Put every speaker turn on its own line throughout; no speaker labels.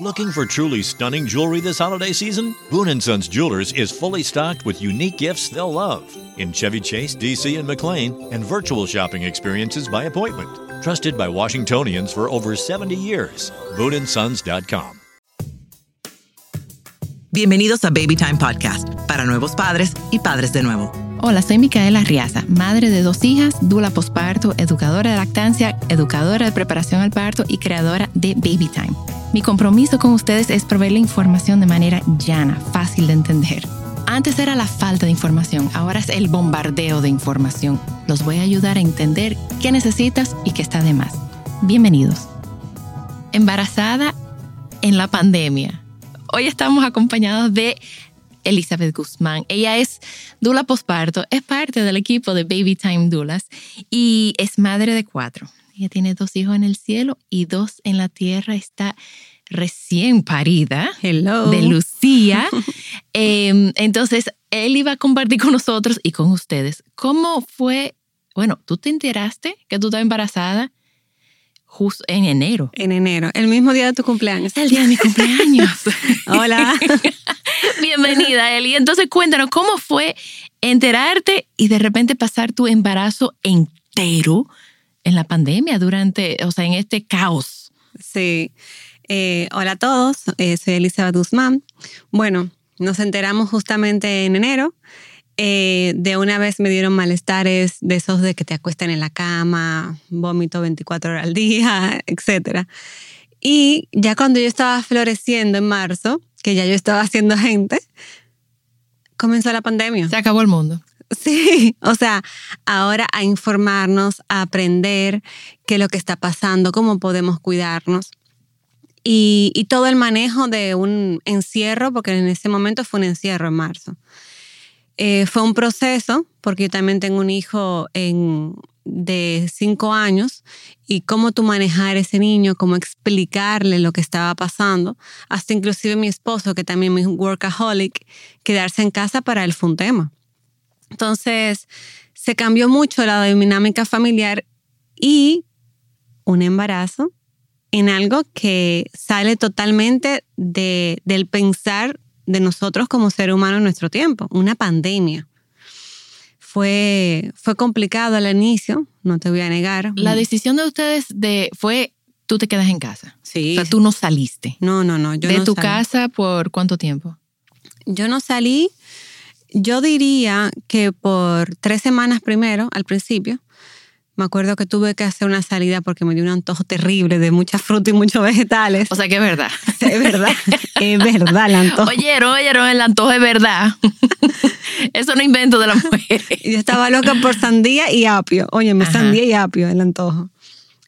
Looking for truly stunning jewelry this holiday season? Boon & Sons Jewelers is fully stocked with unique gifts they'll love in Chevy Chase, DC, and McLean, and virtual shopping experiences by appointment. Trusted by Washingtonians for over 70 years. BooneAndSons.com.
Bienvenidos a Baby Time Podcast, para nuevos padres y padres de nuevo.
Hola, soy Micaela Riaza, madre de dos hijas, dula posparto, educadora de lactancia, educadora de preparación al parto y creadora de Baby Time. Mi compromiso con ustedes es proveerle información de manera llana, fácil de entender. Antes era la falta de información, ahora es el bombardeo de información. Los voy a ayudar a entender qué necesitas y qué está de más. Bienvenidos. Embarazada en la pandemia. Hoy estamos acompañados de Elizabeth Guzmán. Ella es dula posparto, es parte del equipo de Baby Time Dulas y es madre de cuatro. Ella tiene dos hijos en el cielo y dos en la tierra. Está recién parida
Hello.
de Lucía. Em, entonces, él iba a compartir con nosotros y con ustedes cómo fue. Bueno, tú te enteraste que tú estabas embarazada justo en enero.
En enero, el mismo día de tu cumpleaños.
El día de mi cumpleaños.
Hola.
Bienvenida, Eli. Entonces, cuéntanos cómo fue enterarte y de repente pasar tu embarazo entero en la pandemia durante, o sea, en este caos.
Sí. Eh, hola a todos, eh, soy Elizabeth Guzmán. Bueno, nos enteramos justamente en enero. Eh, de una vez me dieron malestares de esos de que te acuestan en la cama, vómito 24 horas al día, etc. Y ya cuando yo estaba floreciendo en marzo, que ya yo estaba haciendo gente, comenzó la pandemia.
Se acabó el mundo.
Sí, o sea, ahora a informarnos, a aprender qué es lo que está pasando, cómo podemos cuidarnos. Y, todo el manejo de un encierro, porque en ese momento fue un encierro en marzo. Eh, fue un proceso, porque yo también tengo un hijo de cinco años, y cómo tú manejar ese niño, cómo explicarle lo que estaba pasando, hasta inclusive mi esposo, que también es workaholic, quedarse en casa para él fue un tema. Entonces, se cambió mucho la dinámica familiar y un embarazo en algo que sale totalmente de, del pensar de nosotros como ser humano en nuestro tiempo, una pandemia. Fue, fue complicado al inicio, no te voy a negar.
La decisión de ustedes de, fue, tú te quedas en casa.
Sí.
O sea, tú no saliste.
No, no, no. Yo
¿De
no
tu
salí.
casa por cuánto tiempo?
Yo no salí, yo diría que por tres semanas primero, al principio, me acuerdo que tuve que hacer una salida porque me dio un antojo terrible de mucha fruta y muchos vegetales.
O sea que es verdad.
Es verdad, es verdad el antojo.
Oyeron, oyeron, el antojo es verdad. Eso no invento de la mujer.
Yo estaba loca por sandía y apio. Oye, me
Ajá.
sandía y apio el antojo.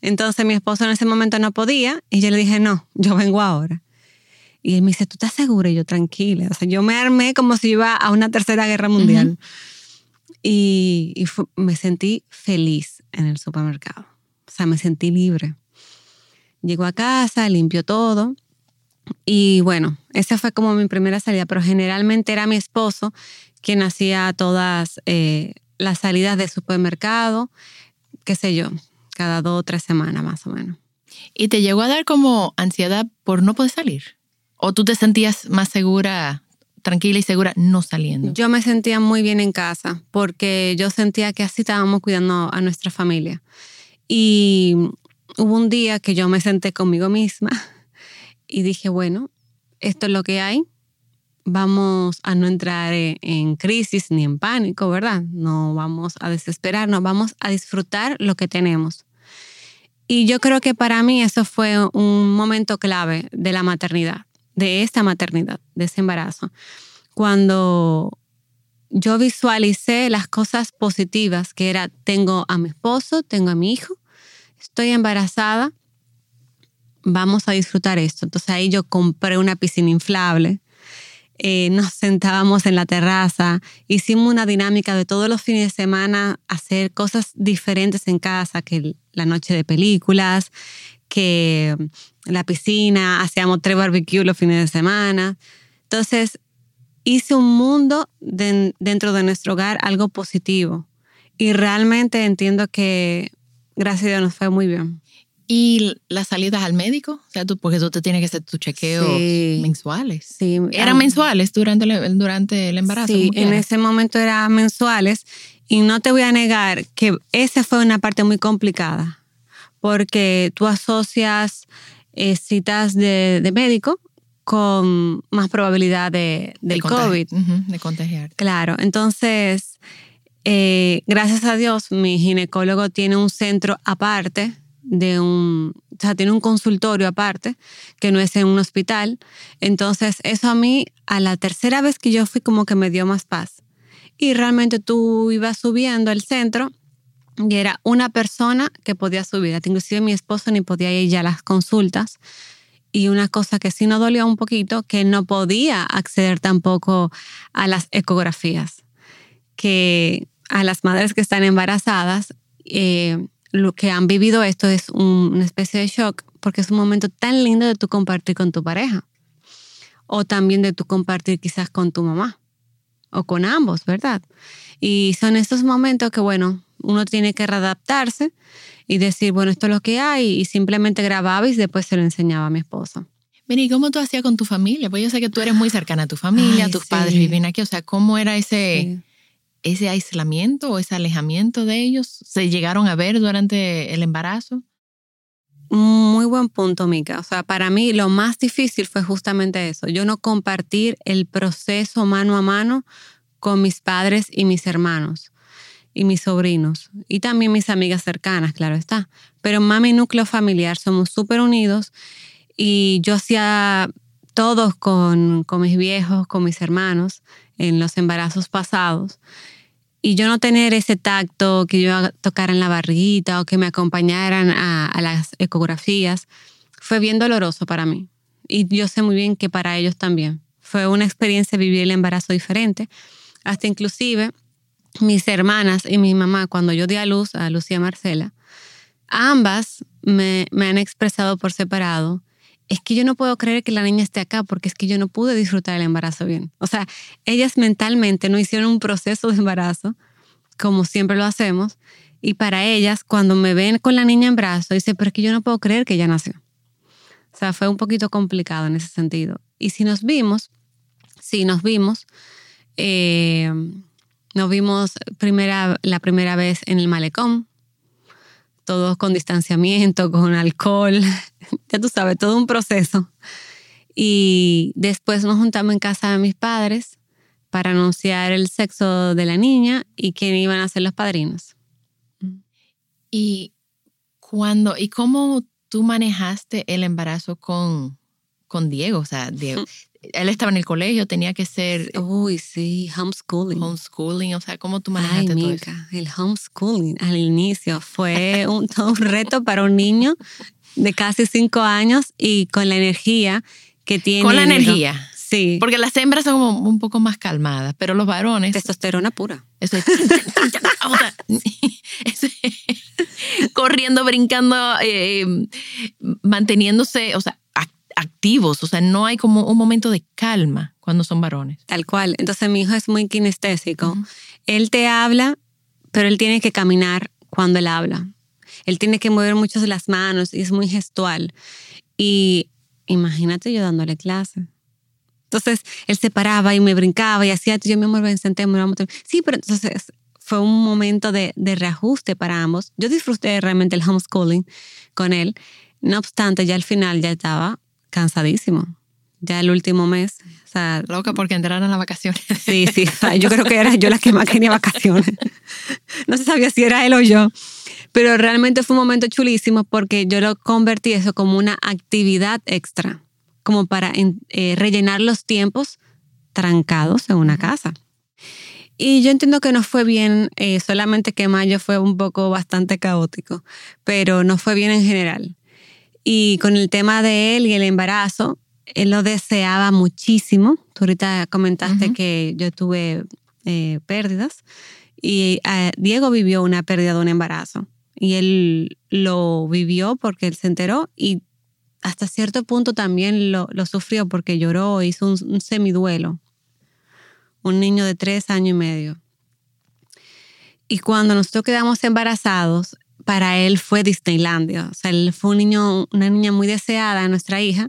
Entonces mi esposo en ese momento no podía y yo le dije, no, yo vengo ahora. Y él me dice, ¿tú estás segura? Y yo, tranquila. O sea, yo me armé como si iba a una tercera guerra mundial. Y, y fu- me sentí feliz en el supermercado. O sea, me sentí libre. Llego a casa, limpio todo. Y bueno, esa fue como mi primera salida, pero generalmente era mi esposo quien hacía todas eh, las salidas de supermercado, qué sé yo, cada dos o tres semanas más o menos.
¿Y te llegó a dar como ansiedad por no poder salir? ¿O tú te sentías más segura, tranquila y segura no saliendo?
Yo me sentía muy bien en casa porque yo sentía que así estábamos cuidando a nuestra familia. Y hubo un día que yo me senté conmigo misma y dije, bueno, esto es lo que hay. Vamos a no entrar en, en crisis ni en pánico, ¿verdad? No vamos a desesperarnos, vamos a disfrutar lo que tenemos. Y yo creo que para mí eso fue un momento clave de la maternidad, de esta maternidad, de ese embarazo. Cuando yo visualicé las cosas positivas, que era, tengo a mi esposo, tengo a mi hijo, estoy embarazada, vamos a disfrutar esto. Entonces ahí yo compré una piscina inflable, eh, nos sentábamos en la terraza, hicimos una dinámica de todos los fines de semana hacer cosas diferentes en casa, que la noche de películas, que la piscina, hacíamos tres barbecues los fines de semana. Entonces, hice un mundo de- dentro de nuestro hogar, algo positivo. Y realmente entiendo que, gracias a Dios, nos fue muy bien.
¿Y las salidas al médico? O sea, tú, porque tú te tienes que hacer tus chequeos mensuales.
Sí.
¿Eran mensuales durante el, durante el embarazo?
Sí, en ese momento eran mensuales. Y no te voy a negar que esa fue una parte muy complicada, porque tú asocias eh, citas de, médico con más probabilidad de, del COVID.
de contagiar.
Claro, entonces, eh, gracias a Dios, mi ginecólogo tiene un centro aparte de un, o sea, tiene un consultorio aparte, que no es en un hospital. Entonces, eso a mí, a la tercera vez que yo fui, como que me dio más paz. Y realmente tú ibas subiendo al centro y era una persona que podía subir. Inclusive mi esposo ni podía ir ya a las consultas. Y una cosa que sí nos dolió un poquito, que no podía acceder tampoco a las ecografías. Que a las madres que están embarazadas, eh, lo que han vivido esto es una especie de shock porque es un momento tan lindo de tu compartir con tu pareja o también de tu compartir quizás con tu mamá o con ambos, ¿verdad? Y son estos momentos que, bueno, uno tiene que readaptarse y decir, bueno, esto es lo que hay y simplemente grababa y después se lo enseñaba a mi esposo.
¿y cómo tú hacías con tu familia? Pues yo sé que tú eres muy cercana a tu familia, tus padres viven aquí, o sea, ¿cómo era ese ese aislamiento o ese alejamiento de ellos se llegaron a ver durante el embarazo?
Muy buen punto, Mica. O sea, para mí lo más difícil fue justamente eso. Yo no compartir el proceso mano a mano con mis padres y mis hermanos y mis sobrinos y también mis amigas cercanas, claro está. Pero mami núcleo familiar somos súper unidos y yo hacía todos con, con mis viejos, con mis hermanos en los embarazos pasados. Y yo no tener ese tacto, que yo tocara en la barriguita o que me acompañaran a, las ecografías, fue bien doloroso para mí. Y yo sé muy bien que para ellos también. Fue una experiencia vivir el embarazo diferente. Hasta inclusive mis hermanas y mi mamá, cuando yo di a luz a Lucía Marcela, ambas me, me han expresado por separado es que yo no puedo creer que la niña esté acá porque es que yo no pude disfrutar el embarazo bien. O sea, ellas mentalmente no hicieron un proceso de embarazo como siempre lo hacemos y para ellas cuando me ven con la niña en brazo dicen, pero es que yo no puedo creer que ella nació. O sea, fue un poquito complicado en ese sentido. Y si nos vimos, sí nos vimos, eh, nos vimos primera, la primera vez en el malecón, todos con distanciamiento, con alcohol, ya tú sabes, todo un proceso. Y después nos juntamos en casa de mis padres para anunciar el sexo de la niña y quién iban a ser los padrinos.
¿Y cuando, y cómo tú manejaste el embarazo con, con Diego? O sea, Diego, él estaba en el colegio, tenía que ser...
Uy, sí, homeschooling.
Homeschooling, o sea, ¿cómo tú manejaste todo eso?
El homeschooling al inicio fue un, todo un reto para un niño de casi cinco años y con la energía que tiene.
Con la energía.
Sí.
Porque las hembras son como un poco más calmadas, pero los varones...
Testosterona pura.
Eso es... corriendo, brincando, eh, manteniéndose, o sea, activos, o sea, no hay como un momento de calma cuando son varones.
Tal cual. Entonces mi hijo es muy kinestésico. Él te habla, pero él tiene que caminar cuando él habla. Él tiene que mover muchas de las manos y es muy gestual. Y imagínate yo dándole clase. Entonces él se paraba y me brincaba y hacía, yo mi amor, ven, sentémonos. Sí, pero entonces fue un momento de, de reajuste para ambos. Yo disfruté realmente el homeschooling con él. No obstante, ya al final ya estaba cansadísimo. Ya el último mes. O sea,
Loca porque entraron las vacaciones.
Sí, sí. Yo creo que era yo la que más quería vacaciones. No se sabía si era él o yo. Pero realmente fue un momento chulísimo porque yo lo convertí eso como una actividad extra, como para eh, rellenar los tiempos trancados en una casa. Y yo entiendo que no fue bien, eh, solamente que mayo fue un poco bastante caótico, pero no fue bien en general. Y con el tema de él y el embarazo, él lo deseaba muchísimo. Tú ahorita comentaste que yo tuve eh, pérdidas y eh, Diego vivió una pérdida de un embarazo y él lo vivió porque él se enteró y hasta cierto punto también lo, sufrió porque lloró, hizo un, un semiduelo. Un niño de tres años y medio. Y cuando nosotros quedamos embarazados, para él fue Disneylandia. O sea, él fue un niño, una niña muy deseada, nuestra hija,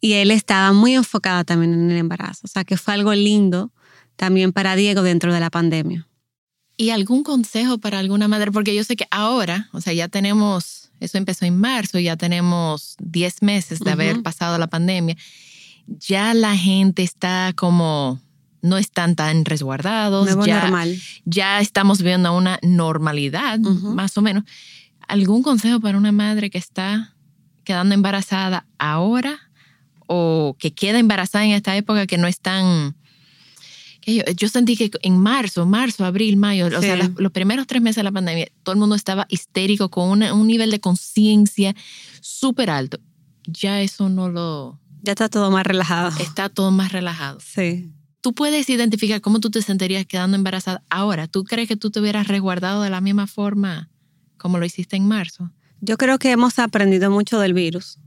y él estaba muy enfocado también en el embarazo. O sea, que fue algo lindo también para Diego dentro de la pandemia.
¿Y algún consejo para alguna madre? Porque yo sé que ahora, o sea, ya tenemos, eso empezó en marzo, ya tenemos 10 meses de haber pasado la pandemia. Ya la gente está como, no están tan resguardados. ya,
normal.
Ya estamos viendo una normalidad, más o menos. ¿Algún consejo para una madre que está quedando embarazada ahora o que queda embarazada en esta época que no es tan yo, sentí que en marzo, marzo, abril, mayo, o sea, los, primeros tres meses de la pandemia, todo el mundo estaba histérico con un nivel de conciencia súper alto. Ya eso no lo...
Ya está todo más relajado.
Está todo más relajado.
Sí.
Tú puedes identificar cómo tú te sentirías quedando embarazada ahora. ¿Tú crees que tú te hubieras resguardado de la misma forma como lo hiciste en marzo?
Yo creo que hemos aprendido mucho del virus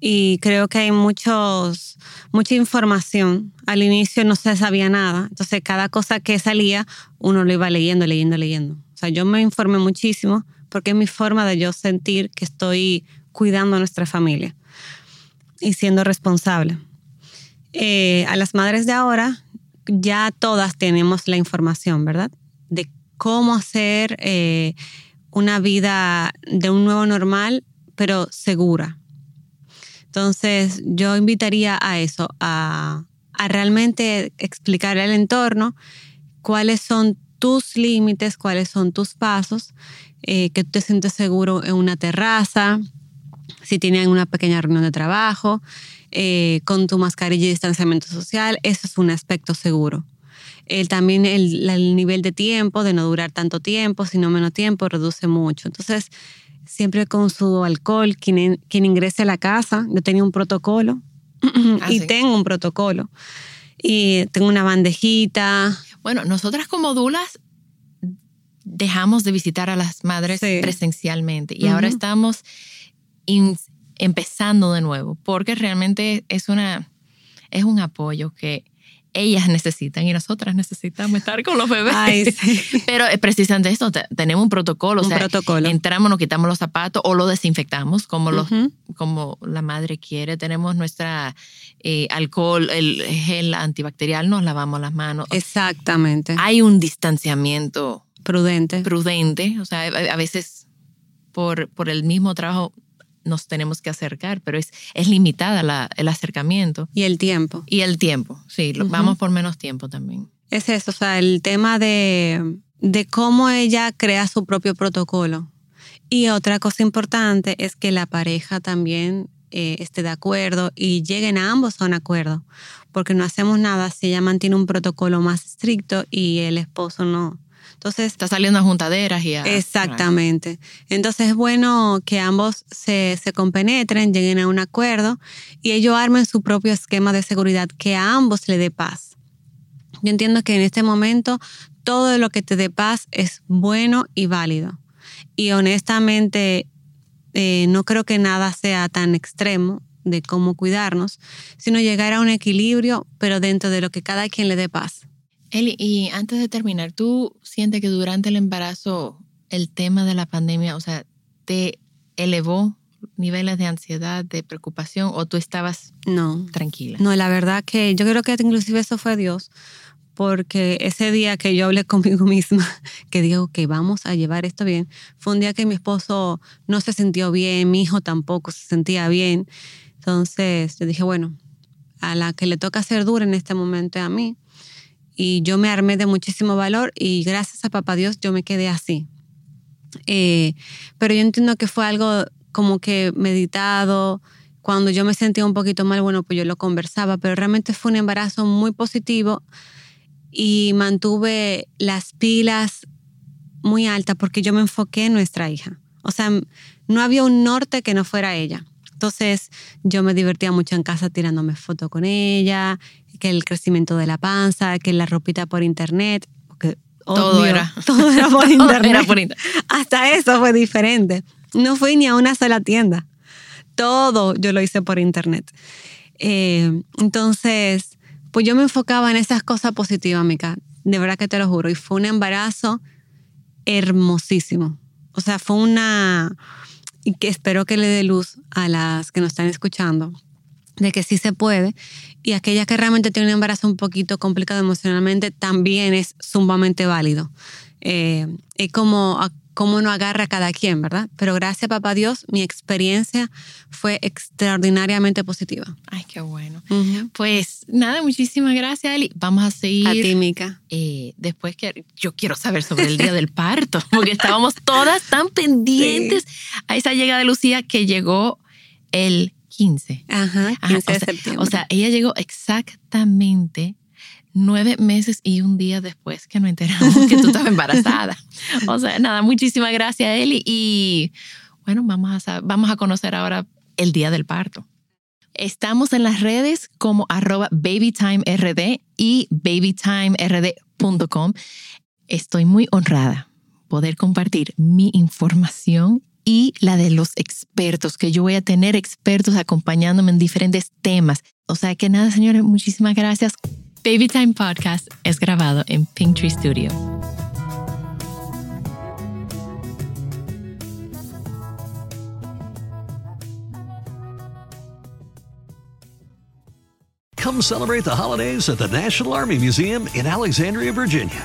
y creo que hay muchos, mucha información. Al inicio no se sabía nada, entonces cada cosa que salía uno lo iba leyendo, leyendo, leyendo. O sea, yo me informé muchísimo porque es mi forma de yo sentir que estoy cuidando a nuestra familia y siendo responsable. Eh, a las madres de ahora ya todas tenemos la información, ¿verdad? De cómo hacer eh, una vida de un nuevo normal, pero segura entonces, yo invitaría a eso, a, realmente explicar al entorno cuáles son tus límites, cuáles son tus pasos, eh, que tú te sientes seguro en una terraza, si tienen una pequeña reunión de trabajo, eh, con tu mascarilla y distanciamiento social, eso es un aspecto seguro. también el, el, nivel de tiempo, de no durar tanto tiempo, sino menos tiempo, reduce mucho. Entonces, siempre con su alcohol, quien, quien ingrese a la casa. Yo tenía un protocolo ah, y tengo un protocolo. Y tengo una bandejita.
Bueno, nosotras como dulas dejamos de visitar a las madres presencialmente y ahora estamos empezando de nuevo porque realmente es una es un apoyo que ellas necesitan y nosotras necesitamos estar con los bebés. Pero es precisamente esto, tenemos un protocolo.
Un protocolo.
Entramos, nos quitamos los zapatos o lo desinfectamos como, los, como la madre quiere. Tenemos nuestra eh, alcohol, el gel antibacterial, nos lavamos las manos.
Exactamente.
Hay un distanciamiento
prudente.
Prudente. O sea, a veces por, por el mismo trabajo nos tenemos que acercar, pero es, es limitada el acercamiento.
Y el tiempo.
Y el tiempo, sí, vamos por menos tiempo también.
Es eso, o sea, el tema de, de cómo ella crea su propio protocolo. Y otra cosa importante es que la pareja también eh, esté de acuerdo y lleguen a ambos a un acuerdo, porque no hacemos nada si ella mantiene un protocolo más estricto y el esposo no, entonces,
está saliendo a juntaderas y a...
Exactamente. Entonces es bueno que ambos se, se compenetren, lleguen a un acuerdo y ellos armen su propio esquema de seguridad que a ambos le dé paz. Yo entiendo que en este momento todo lo que te dé paz es bueno y válido. Y honestamente, eh, no creo que nada sea tan extremo de cómo cuidarnos, sino llegar a un equilibrio, pero dentro de lo que cada quien le dé paz.
Eli, y antes de terminar, ¿tú sientes que durante el embarazo el tema de la pandemia, o sea, te elevó niveles de ansiedad, de preocupación o tú estabas
no,
tranquila?
No, la verdad que yo creo que inclusive eso fue Dios, porque ese día que yo hablé conmigo misma, que digo que vamos a llevar esto bien, fue un día que mi esposo no se sintió bien, mi hijo tampoco se sentía bien. Entonces yo dije, bueno, a la que le toca ser dura en este momento es a mí y yo me armé de muchísimo valor y gracias a papá Dios yo me quedé así. Eh, pero yo entiendo que fue algo como que meditado. Cuando yo me sentía un poquito mal, bueno, pues yo lo conversaba, pero realmente fue un embarazo muy positivo y mantuve las pilas muy altas porque yo me enfoqué en nuestra hija. O sea, no había un norte que no fuera ella. Entonces yo me divertía mucho en casa tirándome fotos con ella, que el crecimiento de la panza, que la ropita por internet. Porque,
todo, era.
todo era por internet. Hasta eso fue diferente. No fui ni a una sola tienda. Todo yo lo hice por internet. Eh, entonces, pues yo me enfocaba en esas cosas positivas, Mica. De verdad que te lo juro. Y fue un embarazo hermosísimo. O sea, fue una... Y que espero que le dé luz a las que nos están escuchando de que sí se puede. Y aquella que realmente tiene un embarazo un poquito complicado emocionalmente también es sumamente válido. Eh, es como cómo no agarra a cada quien, ¿verdad? Pero gracias, papá Dios, mi experiencia fue extraordinariamente positiva.
Ay, qué bueno. Pues nada, muchísimas gracias, Eli. Vamos a seguir.
A ti, Mica.
Eh, después que yo quiero saber sobre el día del parto, porque estábamos todas tan pendientes a esa llegada de Lucía que llegó el 15.
Ajá, 15 de septiembre.
O sea, ella llegó exactamente nueve meses y un día después que nos enteramos que tú estabas embarazada. O sea, nada, muchísimas gracias, Eli. Y bueno, vamos a, vamos a conocer ahora el día del parto. Estamos en las redes como arroba babytimerd y babytimerd.com. Estoy muy honrada poder compartir mi información y la de los expertos, que yo voy a tener expertos acompañándome en diferentes temas. O sea que nada, señores, muchísimas gracias. Baby Time Podcast es grabado en Pinktree Studio.
Come celebrate the holidays at the National Army Museum in Alexandria, Virginia.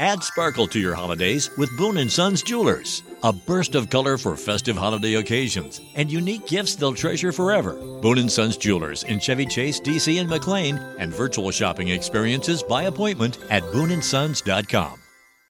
Add sparkle to your holidays with Boone & Sons Jewelers. A burst of color for festive holiday occasions and unique gifts they'll treasure forever. Boone & Sons Jewelers in Chevy Chase, DC and McLean and virtual shopping experiences by appointment at booneandsons.com.